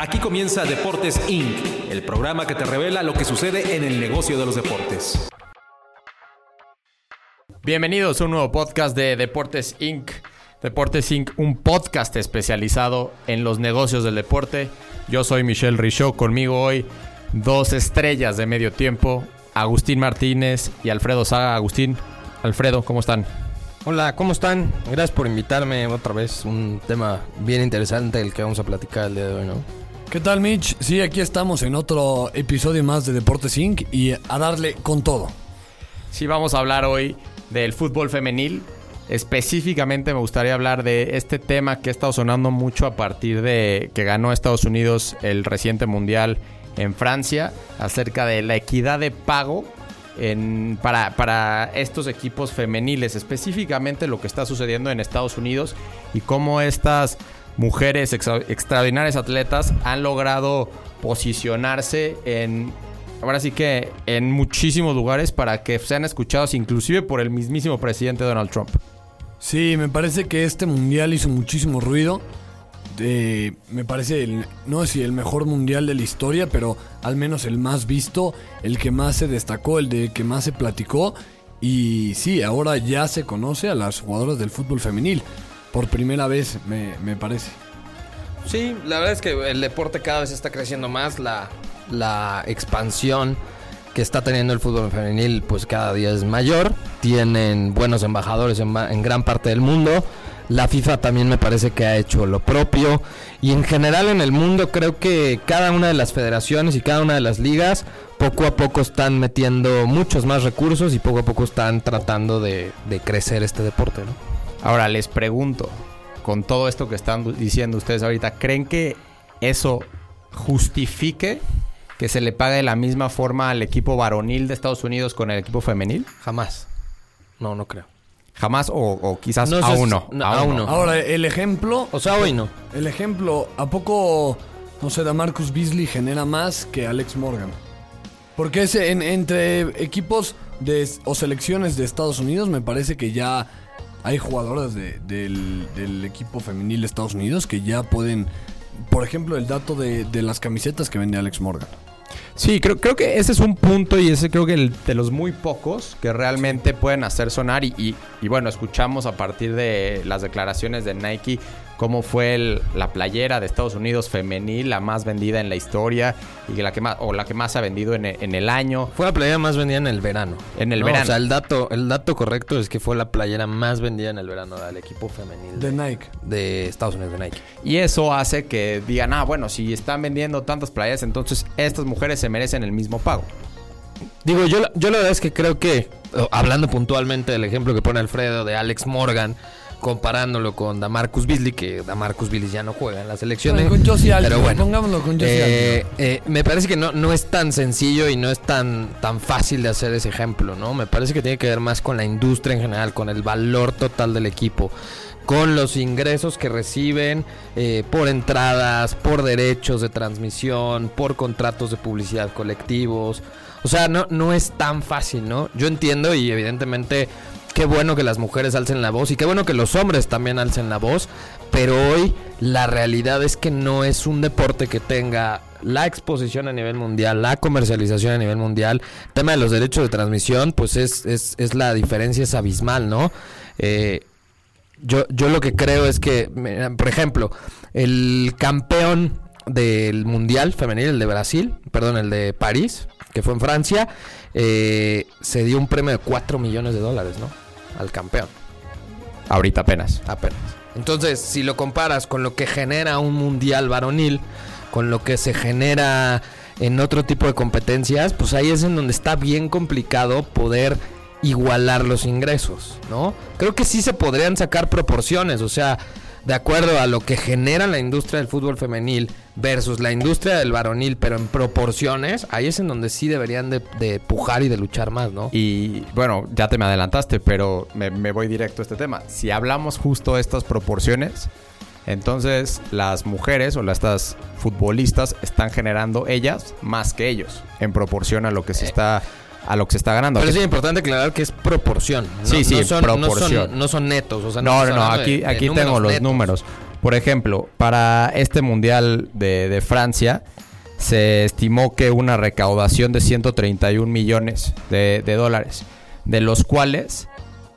Aquí comienza Deportes Inc., el programa que te revela lo que sucede en el negocio de los deportes. Bienvenidos a un nuevo podcast de Deportes Inc. Deportes Inc., un podcast especializado en los negocios del deporte. Yo soy Michelle Richaud, conmigo hoy dos estrellas de medio tiempo, Agustín Martínez y Alfredo Saga. Agustín, Alfredo, ¿cómo están? Hola, ¿cómo están? Gracias por invitarme otra vez. Un tema bien interesante el que vamos a platicar el día de hoy, ¿no? ¿Qué tal, Mitch? Sí, aquí estamos en otro episodio más de Deportes Inc. y a darle con todo. Sí, vamos a hablar hoy del fútbol femenil. Específicamente me gustaría hablar de este tema que ha estado sonando mucho a partir de que ganó Estados Unidos el reciente mundial en Francia, acerca de la equidad de pago en, para, para estos equipos femeniles, específicamente lo que está sucediendo en Estados Unidos y cómo estas mujeres extra- extraordinarias atletas han logrado posicionarse en ahora sí que en muchísimos lugares para que sean escuchados inclusive por el mismísimo presidente Donald Trump. Sí, me parece que este mundial hizo muchísimo ruido. Me parece, no sé si el mejor mundial de la historia, pero al menos el más visto, el que más se destacó, el de que más se platicó. Y sí, ahora ya se conoce a las jugadoras del fútbol femenil. Por primera vez, me, me parece. Sí, la verdad es que el deporte cada vez está creciendo más. La, la expansión que está teniendo el fútbol femenil, pues cada día es mayor. Tienen buenos embajadores en, en gran parte del mundo. La FIFA también me parece que ha hecho lo propio. Y en general en el mundo creo que cada una de las federaciones y cada una de las ligas poco a poco están metiendo muchos más recursos y poco a poco están tratando de, de crecer este deporte, ¿no? Ahora les pregunto, con todo esto que están diciendo ustedes ahorita, ¿creen que eso justifique que se le pague de la misma forma al equipo varonil de Estados Unidos con el equipo femenil? Jamás. No, no creo. Jamás o, o quizás No a uno. no, a uno. Ahora, el ejemplo, O sea, hoy no. el ejemplo, ¿a poco, no sé, Marcus Beasley genera más que Alex Morgan? Porque es en- entre equipos de, o selecciones de Estados Unidos, me parece que ya hay jugadoras de- del, equipo femenil de Estados Unidos que ya pueden, por ejemplo, el dato de, de las camisetas que vende Alex Morgan. Sí, creo, creo que ese es un punto y ese creo que el, de los muy pocos que realmente pueden hacer sonar y, y- y bueno, escuchamos a partir de las declaraciones de Nike cómo fue el- la playera de Estados Unidos femenil, la más vendida en la historia y que la que más, o la que más se ha vendido en, en el año. Fue la playera más vendida en el verano. En el No, verano. O sea, el dato, el dato correcto es que fue la playera más vendida en el verano del equipo femenil De de, Nike. de Estados Unidos de Nike. Y eso hace que digan, ah, bueno, si están vendiendo tantas playeras, entonces estas mujeres se merecen el mismo pago. Digo, yo, la- yo la verdad es que creo que, hablando puntualmente del ejemplo que pone Alfredo de Alex Morgan, comparándolo con Damarcus Beasley, que Damarcus Beasley ya no juega en la selección. Bueno, ¿eh? con Josie Pero bueno, pongámoslo con Josie eh, eh, me parece que no, no es tan sencillo y no es tan, tan fácil de hacer ese ejemplo, ¿no? Me parece que tiene que ver más con la industria en general, con el valor total del equipo, con los ingresos que reciben eh, por entradas, por derechos de transmisión, por contratos de publicidad colectivos. O sea, no, no es tan fácil, ¿no? Yo entiendo y evidentemente qué bueno que las mujeres alcen la voz y qué bueno que los hombres también alcen la voz, pero hoy la realidad es que no es un deporte que tenga la exposición a nivel mundial, la comercialización a nivel mundial, el tema de los derechos de transmisión, pues es, es, es la diferencia es abismal, ¿no? Eh, yo, yo lo que creo es que, por ejemplo, el campeón del Mundial Femenil, el de Brasil, perdón, el de París, que fue en Francia, eh, se dio un premio de 4 millones de dólares, ¿no? Al campeón, Ahorita apenas. apenas. Entonces, si lo comparas con lo que genera un Mundial varonil, con lo que se genera en otro tipo de competencias, pues ahí es en donde está bien complicado poder igualar los ingresos, ¿no? Creo que sí se podrían sacar proporciones, o sea, de acuerdo a lo que genera la industria del fútbol femenil versus la industria del varonil, pero en proporciones, ahí es en donde sí deberían de, de pujar y de luchar más, ¿no? Y bueno, ya te me adelantaste, pero me, me voy directo a este tema. Si hablamos justo de estas proporciones, entonces las mujeres o estas futbolistas están generando ellas más que ellos en proporción a lo que se está a lo que se está ganando. Pero es importante aclarar que es proporción. No, Sí, sí, no son, proporción. No son, no son netos. O sea, no, no, no, aquí, aquí tengo los netos. números. Por ejemplo, para este Mundial de, Francia se estimó que una recaudación de 131 millones de, dólares, de los cuales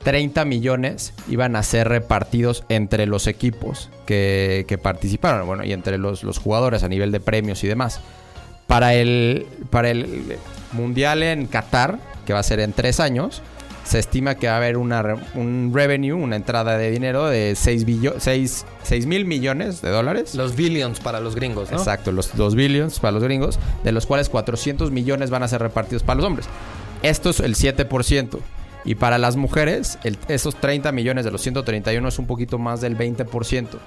30 millones iban a ser repartidos entre los equipos que, que participaron, bueno, y entre los, los jugadores a nivel de premios y demás. Para el, para el Mundial en Qatar, que va a ser en tres años, se estima que va a haber una, un revenue, una entrada de dinero de 6, mil millones de dólares. Los billions para los gringos, ¿no? Exacto, los 2 billions para los gringos, de los cuales 400 millones van a ser repartidos para los hombres. Esto es el 7%. Y para las mujeres, el- esos 30 millones de los 131 es un poquito más del 20%.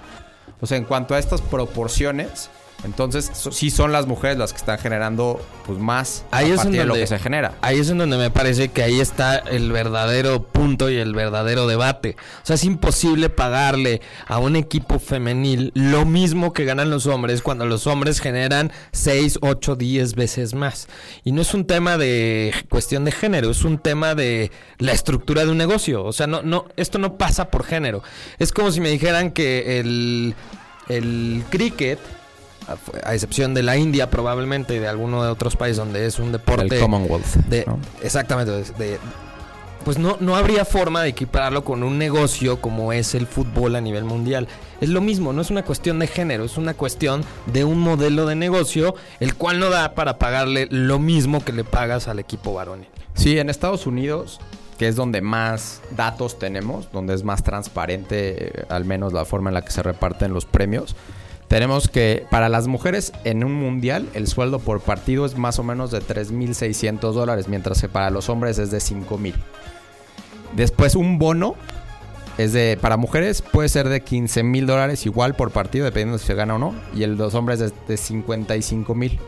O sea, en cuanto a estas proporciones, entonces so- sí son las mujeres las que están generando pues más Ahí a es partir de lo donde- que se genera. Ahí es en donde me parece que ahí está el verdadero punto y el verdadero debate. O sea, es imposible pagarle a un equipo femenil lo mismo que ganan los hombres cuando los hombres generan 6, 8, 10 veces más. Y no es un tema de cuestión de género, es un tema de la estructura de un negocio. O sea, no, no, esto no pasa por género. Es como si me dijeran que el, el cricket a excepción de la India probablemente y de alguno de otros países donde es un deporte El Commonwealth. de, ¿no? exactamente de- de- pues no no habría forma de equipararlo con un negocio como es el fútbol a nivel mundial es lo mismo no es una cuestión de género es una cuestión de un modelo de negocio el cual no da para pagarle lo mismo que le pagas al equipo varonil Sí, en Estados Unidos, que es donde más datos tenemos, donde es más transparente, eh, al menos la forma en la que se reparten los premios, tenemos que para las mujeres en un mundial el sueldo por partido es más o menos de 3.600 dólares, mientras que para los hombres es de 5.000. Después un bono es de para mujeres puede ser de 15.000 dólares igual por partido, dependiendo si se gana o no, y el de los hombres es de 55.000.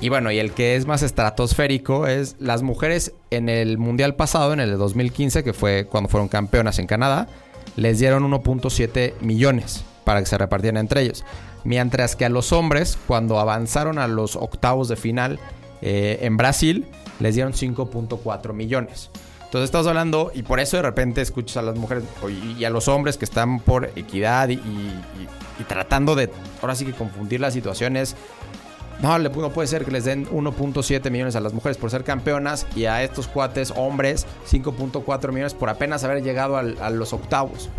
Y bueno, y el que es más estratosférico es las mujeres en el mundial pasado, en el de 2015, que fue cuando fueron campeonas en Canadá, les dieron 1.7 millones para que se repartieran entre ellos. Mientras que a los hombres, cuando avanzaron a los octavos de final eh, en Brasil, les dieron 5.4 millones. Entonces estamos hablando, y por eso de repente escuchas a las mujeres y a los hombres que están por equidad y, tratando de, ahora sí que confundir las situaciones. No, no puede ser que les den 1.7 millones a las mujeres por ser campeonas y a estos cuates hombres 5.4 millones por apenas haber llegado a los octavos.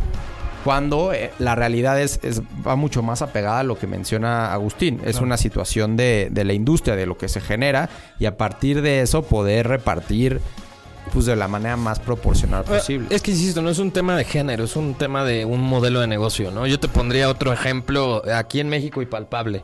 Cuando eh, la realidad es, es- va mucho más apegada a lo que menciona Agustín. Es una situación de, de la industria, de lo que se genera y a partir de eso poder repartir pues de la manera más proporcional posible. Es que insisto, no es un tema de género, es un tema de un modelo de negocio, ¿no? Yo te pondría otro ejemplo aquí en México y palpable.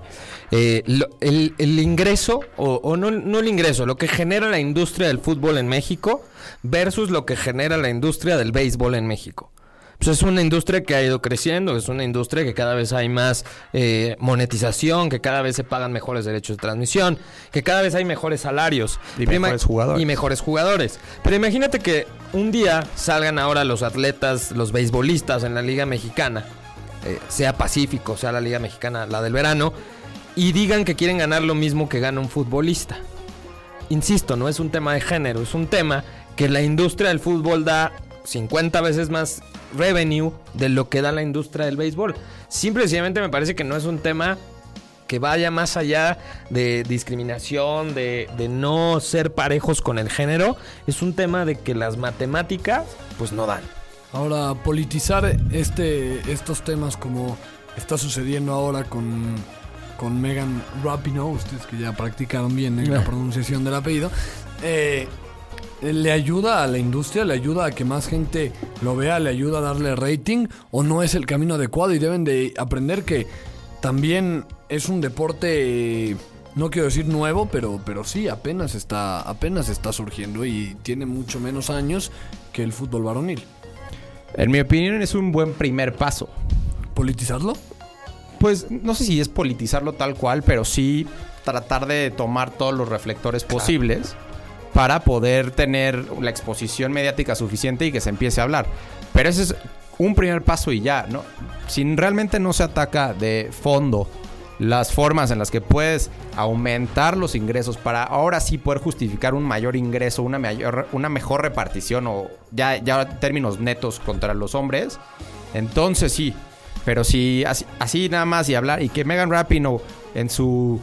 Eh, lo- el, el ingreso, o, o no, no el ingreso, lo que genera la industria del fútbol en México versus lo que genera la industria del béisbol en México. Pues es una industria que ha ido creciendo, es una industria que cada vez hay más eh, monetización, que cada vez se pagan mejores derechos de transmisión, que cada vez hay mejores salarios Y mejores jugadores. y mejores jugadores. Pero imagínate que un día salgan ahora los atletas, los beisbolistas en la Liga Mexicana, eh, sea Pacífico, sea la Liga Mexicana, la del verano, y digan que quieren ganar lo mismo que gana un futbolista. Insisto, no es un tema de género, es un tema que la industria del fútbol da 50 veces más revenue de lo que da la industria del béisbol. Simple y sencillamente me parece que no es un tema que vaya más allá de discriminación, de, de no ser parejos con el género. Es un tema de que las matemáticas pues no dan. Ahora, politizar este, estos temas como está sucediendo ahora con, con Megan Rapinoe, ustedes que ya practicaron bien ¿eh? la pronunciación del apellido, eh, ¿le ayuda a la industria? ¿Le ayuda a que más gente lo vea? ¿Le ayuda a darle rating? ¿O no es el camino adecuado? Y deben de aprender que también es un deporte... No quiero decir nuevo, pero, pero sí, apenas está, apenas está surgiendo y tiene mucho menos años que el fútbol varonil. En mi opinión es un buen primer paso. ¿Politizarlo? Pues no sé si es politizarlo tal cual, pero sí tratar de tomar todos los reflectores posibles para poder tener la exposición mediática suficiente y que se empiece a hablar. Pero ese es un primer paso y ya, ¿no? Si realmente no se ataca de fondo las formas en las que puedes aumentar los ingresos para ahora sí poder justificar un mayor ingreso, una mayor, una mejor repartición o ya, ya términos netos contra los hombres, entonces sí. Pero si así, así nada más y hablar, y que Megan Rapinoe en su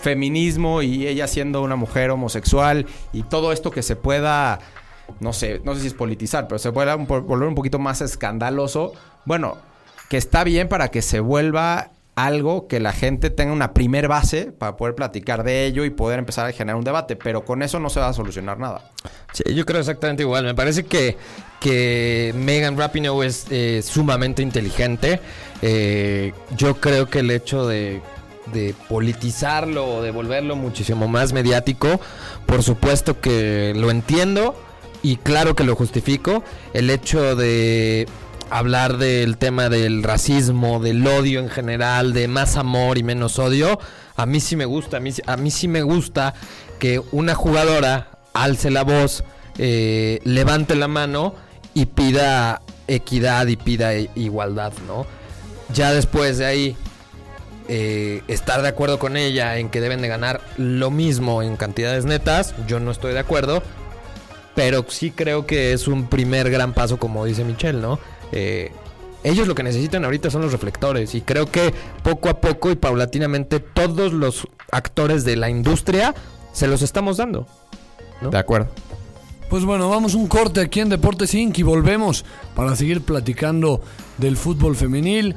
feminismo y ella siendo una mujer homosexual y todo esto que se pueda, no sé, no sé si es politizar, pero se pueda volver un poquito más escandaloso, bueno, que está bien para que se vuelva algo que la gente tenga una primer base para poder platicar de ello y poder empezar a generar un debate, pero con eso no se va a solucionar nada. Sí, yo creo exactamente igual. Me parece que, que Megan Rapinoe es eh, sumamente inteligente. Eh, yo creo que el hecho de, de politizarlo o de volverlo muchísimo más mediático, por supuesto que lo entiendo y claro que lo justifico. El hecho de hablar del tema del racismo, del odio en general, de más amor y menos odio, a mí sí me gusta, a mí, sí- me gusta que una jugadora alce la voz, eh, levante la mano y pida equidad y pida i- igualdad, ¿no? Ya después de ahí, eh, estar de acuerdo con ella en que deben de ganar lo mismo en cantidades netas, yo no estoy de acuerdo, pero sí creo que es un primer gran paso, como dice Michelle, ¿no? Eh, ellos lo que necesitan ahorita son los reflectores y creo que poco a poco y paulatinamente todos los actores de la industria se los estamos dando. ¿no? De acuerdo. Pues bueno, vamos un corte aquí en Deportes Inc. y volvemos para seguir platicando del fútbol femenil,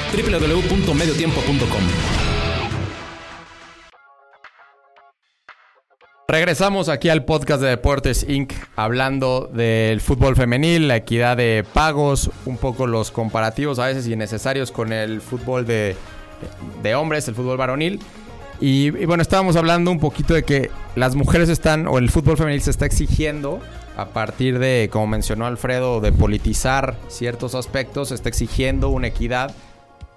www.mediotiempo.com Regresamos aquí al podcast de Deportes Inc. hablando del fútbol femenil, la equidad de pagos, un poco los comparativos a veces innecesarios con el fútbol de, de hombres, el fútbol varonil. Y, y bueno, estábamos hablando un poquito de que las mujeres están, o el fútbol femenil se está exigiendo a partir de, como mencionó Alfredo, de politizar ciertos aspectos, se está exigiendo una equidad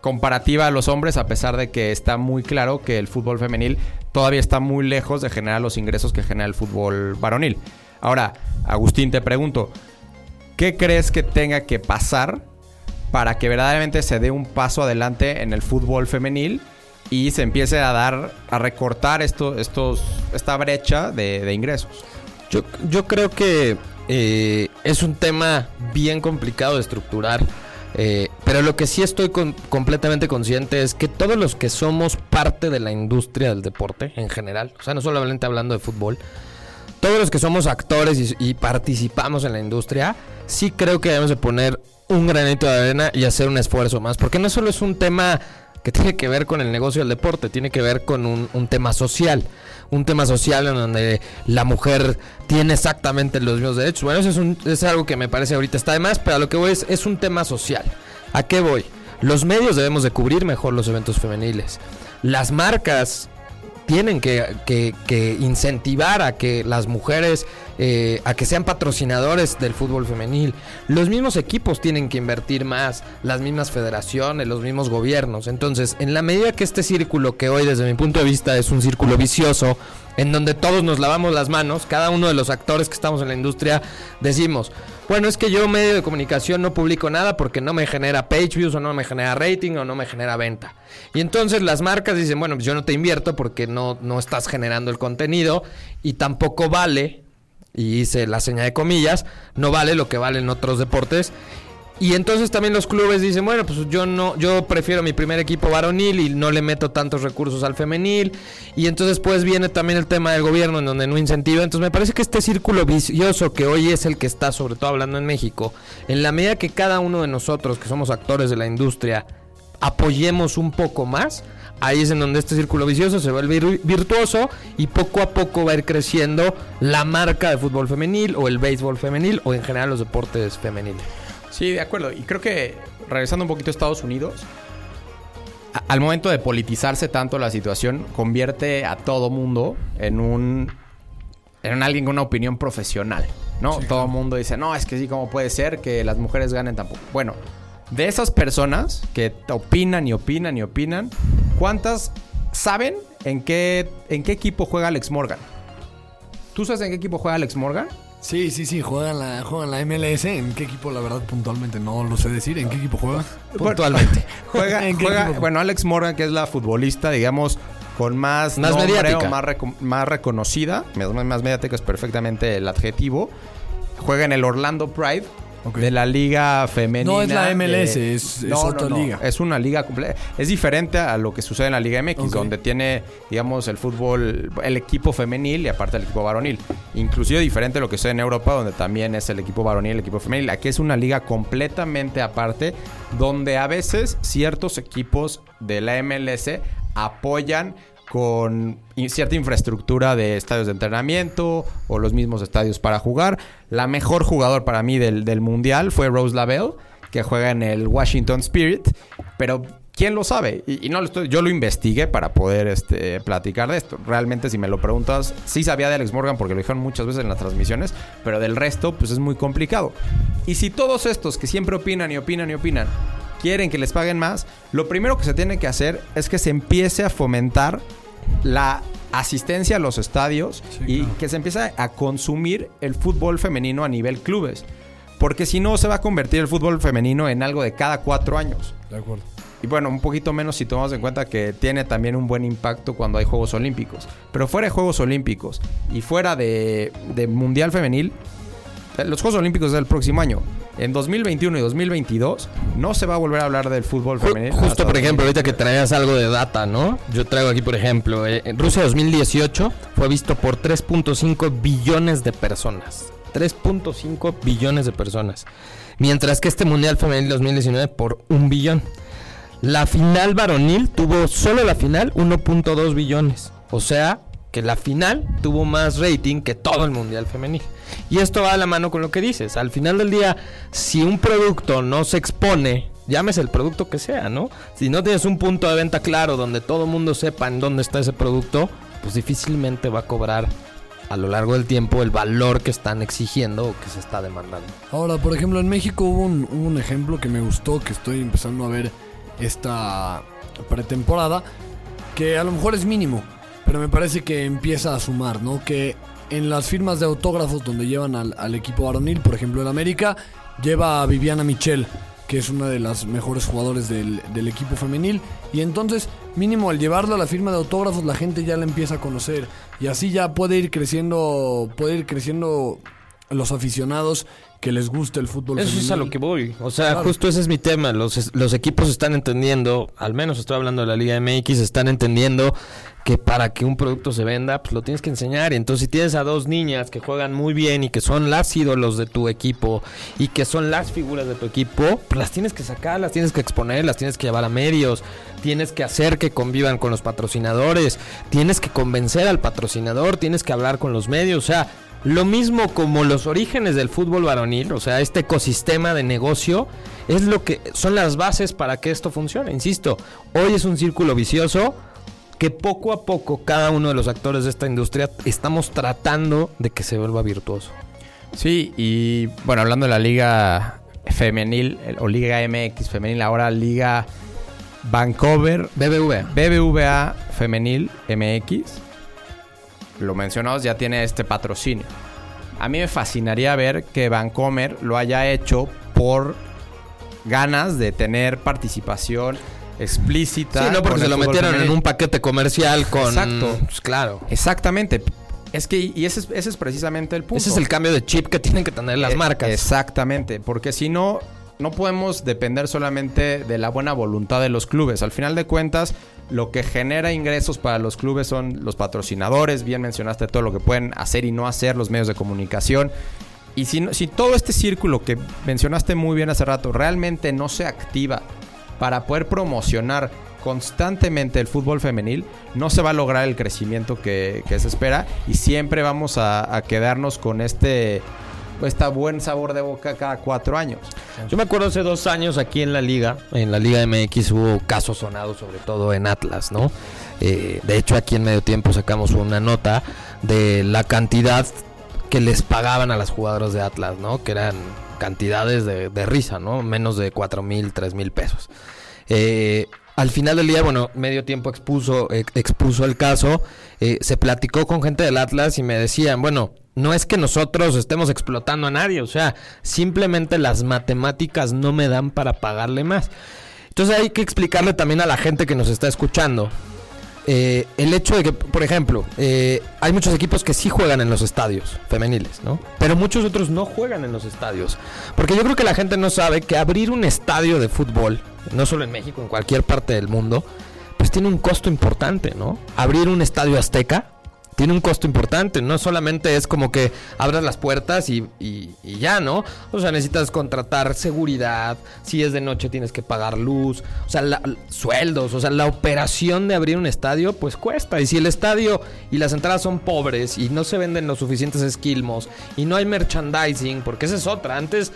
comparativa a los hombres, a pesar de que está muy claro que el fútbol femenil todavía está muy lejos de generar los ingresos que genera el fútbol varonil. Ahora, Agustín, te pregunto, ¿qué crees que tenga que pasar para que verdaderamente se dé un paso adelante en el fútbol femenil y se empiece a dar, a recortar esto, estos, esta brecha de, ingresos? Yo, yo creo que eh, es un tema bien complicado de estructurar. Eh, pero lo que sí estoy con- completamente consciente es que todos los que somos parte de la industria del deporte en general, o sea, no solamente hablando de fútbol, todos los que somos actores y, participamos en la industria, sí creo que debemos de poner un granito de arena y hacer un esfuerzo más, porque no solo es un tema que tiene que ver con el negocio del deporte, tiene que ver con un tema social, un tema social en donde la mujer tiene exactamente los mismos derechos. Bueno, eso es, un- es algo que me parece ahorita está de más, pero a lo que voy es, es un tema social. ¿A qué voy? Los medios debemos de cubrir mejor los eventos femeniles. Las marcas tienen que, incentivar a que las mujeres, eh, a que sean patrocinadores del fútbol femenil. Los mismos equipos tienen que invertir más, las mismas federaciones, los mismos gobiernos. Entonces, en la medida que este círculo, que hoy desde mi punto de vista es un círculo vicioso, en donde todos nos lavamos las manos, cada uno de los actores que estamos en la industria decimos, bueno, es que yo medio de comunicación no publico nada porque no me genera page views o no me genera rating o no me genera venta. Y entonces las marcas dicen, bueno, pues yo no te invierto porque no, no estás generando el contenido y tampoco vale, y hice la señal de comillas, no vale lo que valen otros deportes. Y entonces también los clubes dicen, bueno, pues yo no, yo prefiero mi primer equipo varonil y no le meto tantos recursos al femenil. Y entonces pues viene también el tema del gobierno en donde no incentiva. Entonces me parece que este círculo vicioso que hoy es el que está sobre todo hablando en México, en la medida que cada uno de nosotros que somos actores de la industria apoyemos un poco más, Ahí es en donde este círculo vicioso se vuelve vir- virtuoso y poco a poco va a ir creciendo la marca de fútbol femenil o el béisbol femenil o en general los deportes femeniles. Sí, de acuerdo. Y creo que regresando un poquito a Estados Unidos, al momento de politizarse tanto la situación, convierte a todo mundo en un en alguien con una opinión profesional, ¿no? todo el mundo dice, no, es que sí, ¿cómo puede ser que las mujeres ganen tampoco? Bueno, de esas personas que opinan y opinan y opinan, ¿cuántas saben en qué, en qué equipo juega Alex Morgan? ¿Tú sabes en qué equipo juega Alex Morgan? Sí, sí, sí, juegan la, juegan la MLS. ¿En qué equipo, la verdad, puntualmente no lo sé decir? ¿En qué equipo juega? Puntualmente. Juega, ¿En qué juega- equipo? bueno, Alex Morgan, que es la futbolista, digamos, con más, Más nombre mediática. o más, reco- más reconocida, más, más mediática es perfectamente el adjetivo. Juega en el Orlando Pride De la liga femenina. No es la MLS, es- es otra liga. Es una liga completa. Es diferente a lo que sucede en la Liga MX, donde tiene, digamos, el fútbol, el equipo femenil y aparte el equipo varonil. Inclusive diferente a lo que sucede en Europa, donde también es el equipo varonil y el equipo femenil. Aquí es una liga completamente aparte, donde a veces ciertos equipos de la MLS apoyan con cierta infraestructura de estadios de entrenamiento o los mismos estadios para jugar. La mejor jugador para mí del, mundial fue Rose Lavelle, que juega en el Washington Spirit, pero ¿quién lo sabe? Y, y no lo estoy, yo lo investigué para poder este, platicar de esto. Realmente, si me lo preguntas, sí sabía de Alex Morgan porque lo dijeron muchas veces en las transmisiones, pero del resto, pues es muy complicado. Y si todos estos que siempre opinan y opinan y opinan quieren que les paguen más, lo primero que se tiene que hacer es que se empiece a fomentar la asistencia a los estadios Sí, y claro. que se empiece a consumir el fútbol femenino a nivel clubes. Porque si no, se va a convertir el fútbol femenino en algo de cada cuatro años. De acuerdo. Y bueno, un poquito menos si tomamos en cuenta que tiene también un buen impacto cuando hay Juegos Olímpicos. Pero fuera de Juegos Olímpicos y fuera de, de Mundial Femenil, los Juegos Olímpicos del próximo año. En 2021 y 2022 no se va a volver a hablar del fútbol femenil. Justo, por ejemplo, 2022. ahorita que traías algo de data, ¿no? Yo traigo aquí, por ejemplo, eh, en Rusia 2018 fue visto por 3.5 billones de personas. 3.5 billones de personas. Mientras que este Mundial Femenil 2019 por un billón. La final varonil tuvo, solo la final, 1.2 billones. O sea, que la final tuvo más rating que todo el Mundial Femenil. Y esto va a la mano con lo que dices. Al final del día, si un producto no se expone, llámese el producto que sea, ¿no? Si no tienes un punto de venta claro donde todo el mundo sepa en dónde está ese producto, pues difícilmente va a cobrar a lo largo del tiempo el valor que están exigiendo o que se está demandando. Ahora, por ejemplo, en México hubo un, un ejemplo que me gustó, que estoy empezando a ver esta pretemporada, que a lo mejor es mínimo, pero me parece que empieza a sumar, ¿no? Que en las firmas de autógrafos donde llevan al, equipo varonil, por ejemplo, el América, lleva a Viviana Michel, que es una de las mejores jugadores del, del equipo femenil. Y entonces, mínimo, al llevarlo a la firma de autógrafos, la gente ya la empieza a conocer. Y así ya puede ir creciendo, puede ir creciendo los aficionados que les guste el fútbol Eso es a lo que voy. O sea, Claro. justo ese es mi tema. Los, los equipos están entendiendo, al menos estoy hablando de la Liga MX, están entendiendo que para que un producto se venda, pues lo tienes que enseñar. Y entonces si tienes a dos niñas que juegan muy bien y que son las ídolos de tu equipo y que son las figuras de tu equipo, pues las tienes que sacar, las tienes que exponer, las tienes que llevar a medios, tienes que hacer que convivan con los patrocinadores, tienes que convencer al patrocinador, tienes que hablar con los medios, o sea, lo mismo como los orígenes del fútbol varonil, o sea, este ecosistema de negocio, es lo que son las bases para que esto funcione. Insisto, hoy es un círculo vicioso que poco a poco cada uno de los actores de esta industria estamos tratando de que se vuelva virtuoso. Sí, y bueno, hablando de la liga femenil o liga MX femenil, ahora liga Vancouver BBVA. BBVA femenil MX. Lo mencionamos, ya tiene este patrocinio. A mí me fascinaría ver que Vancomer lo haya hecho por ganas de tener participación explícita. Sí, no porque se lo metieron en un paquete comercial con... Exacto. Pues claro. Exactamente. Es que, y ese es, ese es precisamente el punto. Ese es el cambio de chip que tienen que tener las Eh, marcas. Exactamente, porque si no, no podemos depender solamente de la buena voluntad de los clubes. Al final de cuentas, lo que genera ingresos para los clubes son los patrocinadores. Bien mencionaste todo lo que pueden hacer y no hacer los medios de comunicación. Y si, si todo este círculo que mencionaste muy bien hace rato realmente no se activa para poder promocionar constantemente el fútbol femenil, no se va a lograr el crecimiento que, se espera y siempre vamos a quedarnos con este está buen sabor de boca cada cuatro años. Yo me acuerdo hace dos años aquí en la liga, en la Liga MX hubo casos sonados, sobre todo en Atlas, ¿no? Eh, de hecho, aquí en medio tiempo sacamos una nota de la cantidad que les pagaban a las jugadoras de Atlas, ¿no? Que eran cantidades de, risa, ¿no? Menos de cuatro mil, tres mil pesos. Eh, al final del día, bueno, medio tiempo expuso, expuso el caso, eh, se platicó con gente del Atlas y me decían, bueno, no es que nosotros estemos explotando a nadie, o sea, simplemente las matemáticas no me dan para pagarle más. Entonces hay que explicarle también a la gente que nos está escuchando eh, el hecho de que, por ejemplo, eh, hay muchos equipos que sí juegan en los estadios femeniles, ¿no? Pero muchos otros no juegan en los estadios. Porque yo creo que la gente no sabe que abrir un estadio de fútbol, no solo en México, en cualquier parte del mundo, pues tiene un costo importante, ¿no? Abrir un estadio azteca tiene un costo importante. No solamente es como que abras las puertas y, ya, ¿no? O sea, necesitas contratar seguridad. Si es de noche tienes que pagar luz. O sea, sueldos. O sea, la operación de abrir un estadio, pues cuesta. Y si el estadio y las entradas son pobres y no se venden los suficientes esquilmos y no hay merchandising, porque esa es otra. Antes,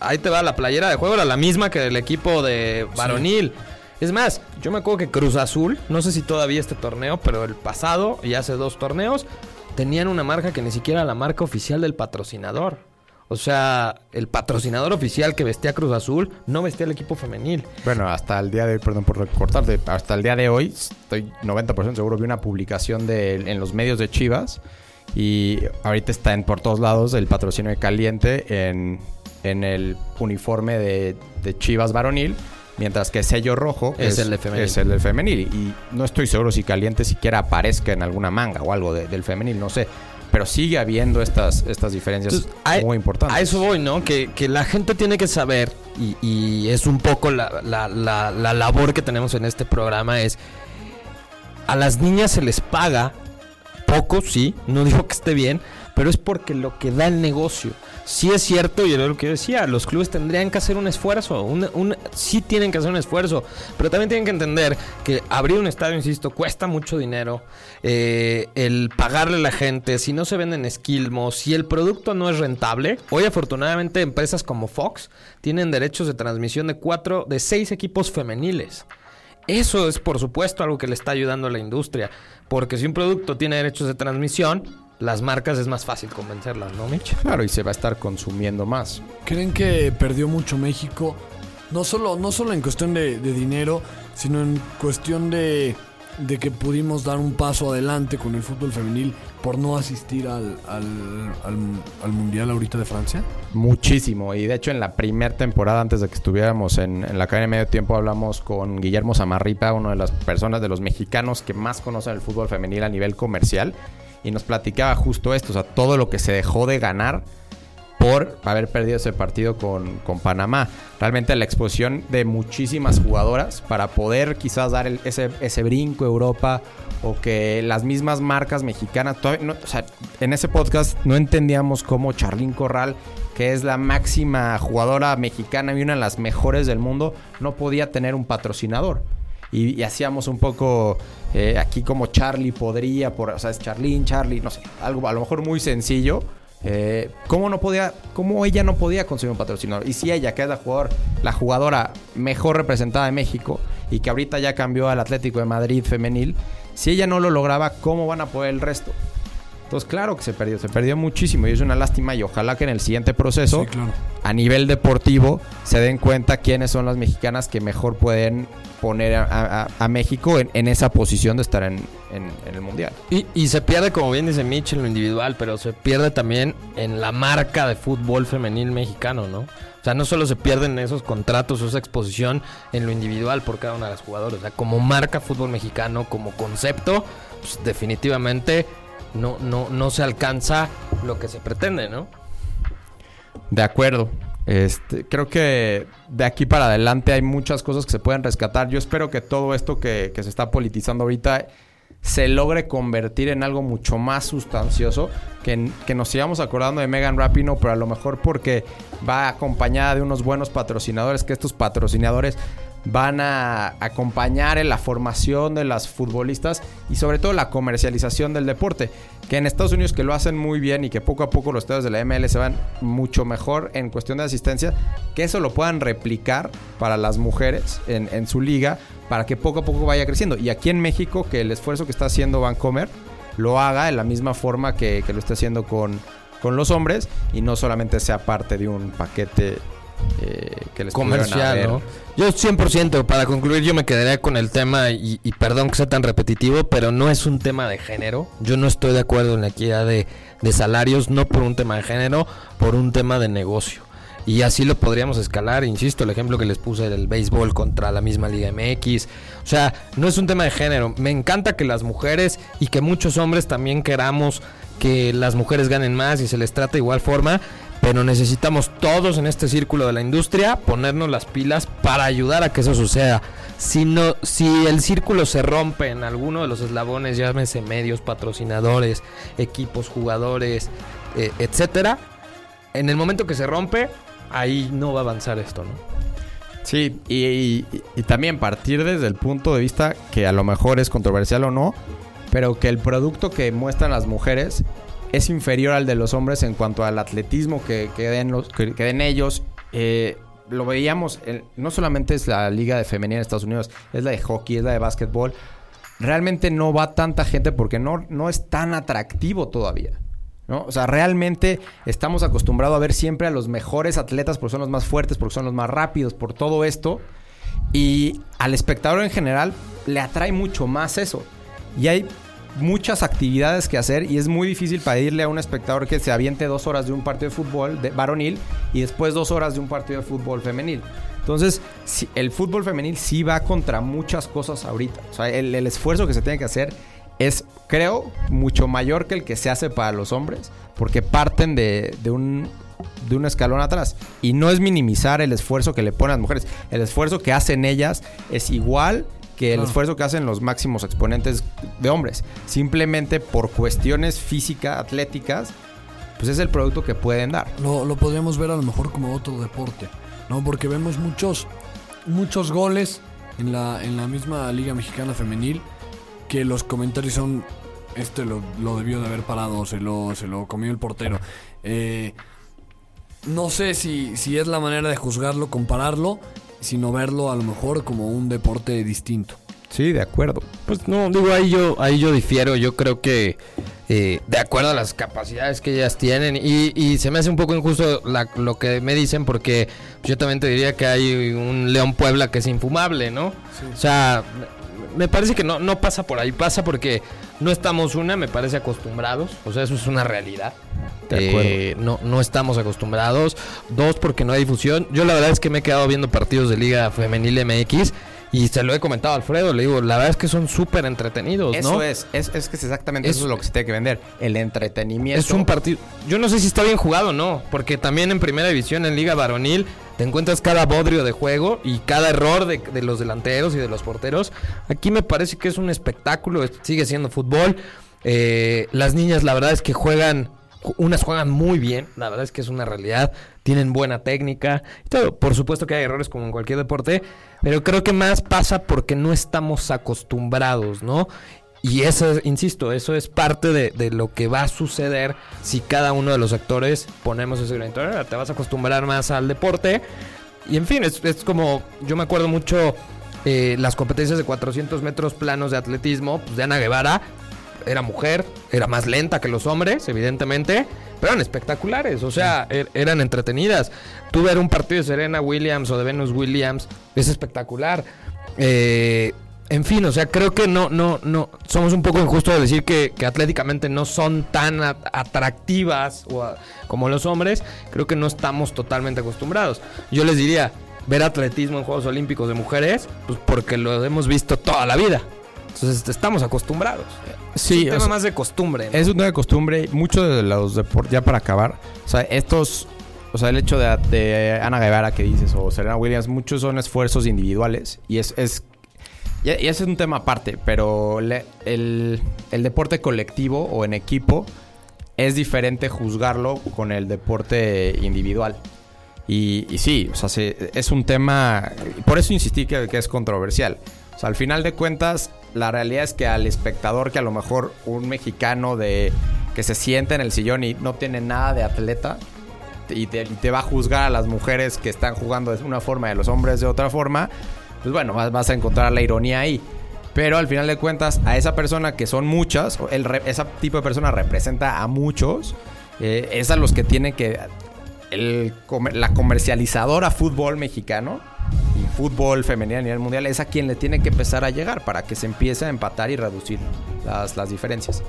ahí te va la playera de juego, era la misma que el equipo de varonil. Es más, yo me acuerdo que Cruz Azul, no sé si todavía este torneo, pero el pasado y hace dos torneos, tenían una marca que ni siquiera era la marca oficial del patrocinador. O sea, el patrocinador oficial que vestía Cruz Azul no vestía el equipo femenil. Bueno, hasta el día de hoy, perdón por recortarte, hasta el día de hoy, estoy 90% seguro, vi una publicación de, en los medios de Chivas y ahorita está en por todos lados el patrocinio de Caliente en, en el uniforme de, de Chivas varonil Mientras que sello rojo es, el de femenil. Es el del femenil. Y no estoy seguro si Caliente siquiera aparezca en alguna manga o algo del femenil, no sé. Pero sigue habiendo estas, estas diferencias muy importantes. A eso voy, ¿no? Que, la gente tiene que saber, y, es un poco la, la, la labor que tenemos en este programa, es a las niñas se les paga poco, sí, no digo que esté bien, pero es porque lo que da el negocio. Sí es cierto, y era lo que yo decía, los clubes tendrían que hacer un esfuerzo, sí tienen que hacer un esfuerzo, pero también tienen que entender que abrir un estadio, insisto, cuesta mucho dinero, eh, el pagarle a la gente, si no se venden esquilmos, si el producto no es rentable, hoy afortunadamente empresas como Fox tienen derechos de transmisión de cuatro, de seis equipos femeniles. Eso es, por supuesto, algo que le está ayudando a la industria. Porque si un producto tiene derechos de transmisión, las marcas es más fácil convencerlas, ¿no, Mitch? Claro, y se va a estar consumiendo más. ¿Creen que perdió mucho México? No solo, no solo en cuestión de, dinero, sino en cuestión de, de, que pudimos dar un paso adelante con el fútbol femenil por no asistir al, al, Mundial ahorita de Francia? Muchísimo. Y de hecho en la primera temporada, antes de que estuviéramos en, en la cadena de medio tiempo, hablamos con Guillermo Zamarripa, una de las personas de los mexicanos que más conocen el fútbol femenil a nivel comercial y nos platicaba justo esto, o sea, todo lo que se dejó de ganar por haber perdido ese partido con, Panamá. Realmente la exposición de muchísimas jugadoras para poder quizás dar ese, ese brinco a Europa o que las mismas marcas mexicanas, o sea, en ese podcast no entendíamos cómo Charlín Corral, que es la máxima jugadora mexicana y una de las mejores del mundo, no podía tener un patrocinador y, hacíamos un poco eh, aquí como Charlie podría, por, o sea, es Charlene, Charlie, no sé, algo a lo mejor muy sencillo. Eh, ¿Cómo no podía, cómo ella no podía conseguir un patrocinador? Y si ella, que es la, jugador, la jugadora mejor representada de México y que ahorita ya cambió al Atlético de Madrid femenil, si ella no lo lograba, ¿cómo van a poder el resto? Entonces, claro que se perdió, se perdió muchísimo y es una lástima y ojalá que en el siguiente proceso, a nivel deportivo, se den cuenta quiénes son las mexicanas que mejor pueden poner a, México en, esa posición de estar en, el Mundial. Y, se pierde, como bien dice Mitch, en lo individual, pero se pierde también en la marca de fútbol femenil mexicano, ¿no? O sea, no solo se pierden esos contratos o esa exposición en lo individual por cada una de las jugadoras, o sea, como marca fútbol mexicano, como concepto, pues definitivamente no, no, no se alcanza lo que se pretende, ¿no? De acuerdo. Este, creo que de aquí para adelante hay muchas cosas que se pueden rescatar. Yo espero que todo esto que, se está politizando ahorita se logre convertir en algo mucho más sustancioso, que, que, nos sigamos acordando de Megan Rapino, pero a lo mejor porque va acompañada de unos buenos patrocinadores, que estos patrocinadores van a acompañar en la formación de las futbolistas y sobre todo la comercialización del deporte. Que en Estados Unidos que lo hacen muy bien y que poco a poco los estadios de la ML se van mucho mejor en cuestión de asistencia, que eso lo puedan replicar para las mujeres en, su liga, para que poco a poco vaya creciendo. Y aquí en México, que el esfuerzo que está haciendo Vancomer lo haga de la misma forma que, que lo está haciendo con, con los hombres y no solamente sea parte de un paquete eh, que les comercial. ¿no? Yo 100%, para concluir, yo me quedaría con el tema, y, y perdón que sea tan repetitivo, pero no es un tema de género. Yo no estoy de acuerdo en la equidad de, de salarios, no por un tema de género, por un tema de negocio. Y así lo podríamos escalar, insisto, el ejemplo que les puse del béisbol contra la misma Liga MX. O sea, no es un tema de género. Me encanta que las mujeres y que muchos hombres también queramos que las mujeres ganen más y se les trate de igual forma, pero necesitamos todos en este círculo de la industria ponernos las pilas para ayudar a que eso suceda. Si, no, si el círculo se rompe en alguno de los eslabones, llámese medios, patrocinadores, equipos, jugadores, eh, etcétera, en el momento que se rompe, ahí no va a avanzar esto, ¿no? Sí, y, y- y también partir desde el punto de vista que a lo mejor es controversial o no, pero que el producto que muestran las mujeres es inferior al de los hombres en cuanto al atletismo que, que den, los, que, ellos. Eh, lo veíamos, no solamente es la liga de femenina en Estados Unidos, es la de hockey, es la de básquetbol. Realmente no va tanta gente porque no, no es tan atractivo todavía. ¿no? O sea, realmente estamos acostumbrados a ver siempre a los mejores atletas porque son los más fuertes, porque son los más rápidos, por todo esto. Y al espectador en general le atrae mucho más eso. Y hay muchas actividades que hacer y es muy difícil pedirle a un espectador que se aviente dos horas de un partido de fútbol de varonil y después dos horas de un partido de fútbol femenil. Entonces, el fútbol femenil sí va contra muchas cosas ahorita. O sea, el, el esfuerzo que se tiene que hacer es, creo, mucho mayor que el que se hace para los hombres, porque parten de, de un, de un escalón atrás. Y no es minimizar el esfuerzo que le ponen las mujeres. El esfuerzo que hacen ellas es igual que el Ah. esfuerzo que hacen los máximos exponentes de hombres. Simplemente por cuestiones físicas, atléticas, pues es el producto que pueden dar. Lo, lo podríamos ver a lo mejor como otro deporte, ¿no? Porque vemos muchos, muchos goles en la, en la misma Liga Mexicana Femenil que los comentarios son, este lo, lo debió de haber parado, se lo, se lo comió el portero. Eh, no sé si, si es la manera de juzgarlo, compararlo, sino verlo a lo mejor como un deporte distinto. Sí, de acuerdo. Pues no, digo, ahí yo, ahí yo difiero. Yo creo que eh, de acuerdo a las capacidades que ellas tienen, y, y se me hace un poco injusto la- lo que me dicen, porque yo también te diría que hay un León Puebla que es infumable, ¿no? O sea, me- parece que no, no pasa por ahí, pasa porque no estamos, una, me parece acostumbrados, o sea, eso es una realidad. Eh, no, no estamos acostumbrados. Dos, porque no hay difusión. Yo la verdad es que me he quedado viendo partidos de Liga Femenil MX y se lo he comentado a Alfredo. Le digo, la verdad es que son súper entretenidos, Eso ¿no? es, es, es que es exactamente Es- eso es lo que se tiene que vender. El entretenimiento. Es un partido. Yo no sé si está bien jugado o no, porque también en primera división, en Liga Varonil, te encuentras cada bodrio de juego y cada error de, de los delanteros y de los porteros. Aquí me parece que es un espectáculo, es- sigue siendo fútbol. Eh, las niñas, la verdad es que juegan. ju- Unas juegan muy bien, la verdad es que es una realidad. Tienen buena técnica. y todo. Por supuesto que hay errores como en cualquier deporte, pero creo que más pasa porque no estamos acostumbrados, ¿no? Y eso, es- insisto, eso es parte de, de lo que va a suceder si cada uno de los actores ponemos ese granito. Te vas a acostumbrar más al deporte. Y en fin, es, es como, yo me acuerdo mucho eh, las competencias de 400 metros planos de atletismo, pues de Ana Guevara. Era mujer, era más lenta que los hombres, evidentemente, pero eran espectaculares, o sea, er- eran entretenidas. Tú ver un partido de Serena Williams o de Venus Williams es espectacular. Eh, en fin, o sea, creo que no, no, no, somos un poco injustos de decir que, que atléticamente no son tan atractivas o a- como los hombres. Creo que no estamos totalmente acostumbrados. Yo les diría, ver atletismo en Juegos Olímpicos de mujeres, pues porque lo hemos visto toda la vida. Entonces estamos acostumbrados. Sí, es un tema sea, más de costumbre. ¿no? Es una costumbre. Muchos de los deportes, ya para acabar, o sea, estos, o sea, el hecho de, de Ana Guevara que dices o Serena Williams, muchos son esfuerzos individuales y es, es y y ese es un tema aparte, pero le- el, el deporte colectivo o en equipo es diferente juzgarlo con el deporte individual. Y, y sí, o sea, se- es un tema, por eso insistí que, que es controversial. O sea, al final de cuentas, la realidad es que al espectador que a lo mejor un mexicano de que se siente en el sillón y no tiene nada de atleta y te, va a juzgar a las mujeres que están jugando de una forma y a los hombres de otra forma, pues bueno, vas, a encontrar la ironía ahí. Pero al final de cuentas, a esa persona que son muchas, el ese tipo de persona representa a muchos, eh, es a los que tiene que. el la comercializadora fútbol mexicano fútbol femenino a nivel mundial es a quien le tiene que empezar a llegar para que se empiece a empatar y reducir las, las diferencias.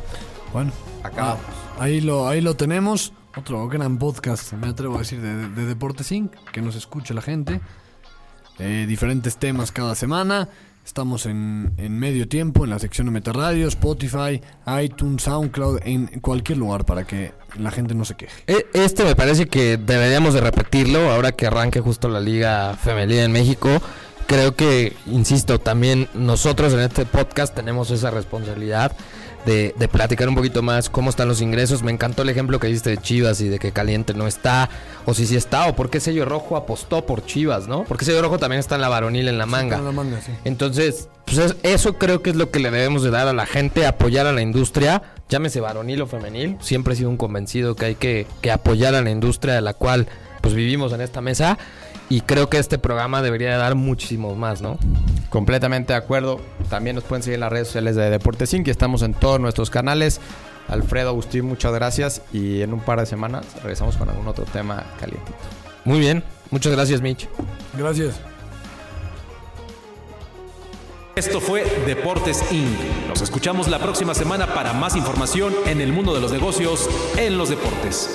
Bueno, Acabamos. ah, ahí, lo, ahí lo tenemos. Otro gran podcast, me atrevo a decir, de, de Deportes Inc. Que nos escuche la gente. Eh, diferentes temas cada semana. Estamos en, en medio tiempo en la sección de Meterradio, Spotify, iTunes, SoundCloud, en cualquier lugar para que la gente no se queje. E- Este me parece que deberíamos de repetirlo ahora que arranque justo la liga femenina en México. Creo que, insisto, también nosotros en este podcast tenemos esa responsabilidad de, de platicar un poquito más cómo están los ingresos. Me encantó el ejemplo que diste de Chivas y de que Caliente no está, o si sí está, o por qué Sello Rojo apostó por Chivas, ¿no? Porque Sello Rojo también está en la varonil en la manga. Con la manga, sí. Entonces, pues es- eso creo que es lo que le debemos de dar a la gente, apoyar a la industria, llámese varonil o femenil. Siempre he sido un convencido que hay que, que apoyar a la industria de la cual pues vivimos en esta mesa. Y creo que este programa debería de dar muchísimo más, ¿no? Completamente de acuerdo. También nos pueden seguir en las redes sociales de Deportes Inc. Estamos en todos nuestros canales. Alfredo, Agustín, muchas gracias. Y en un par de semanas regresamos con algún otro tema calientito. Muy bien. Muchas gracias, Mitch. Gracias. Esto fue Deportes Inc. Nos escuchamos la próxima semana para más información en el mundo de los negocios en los deportes.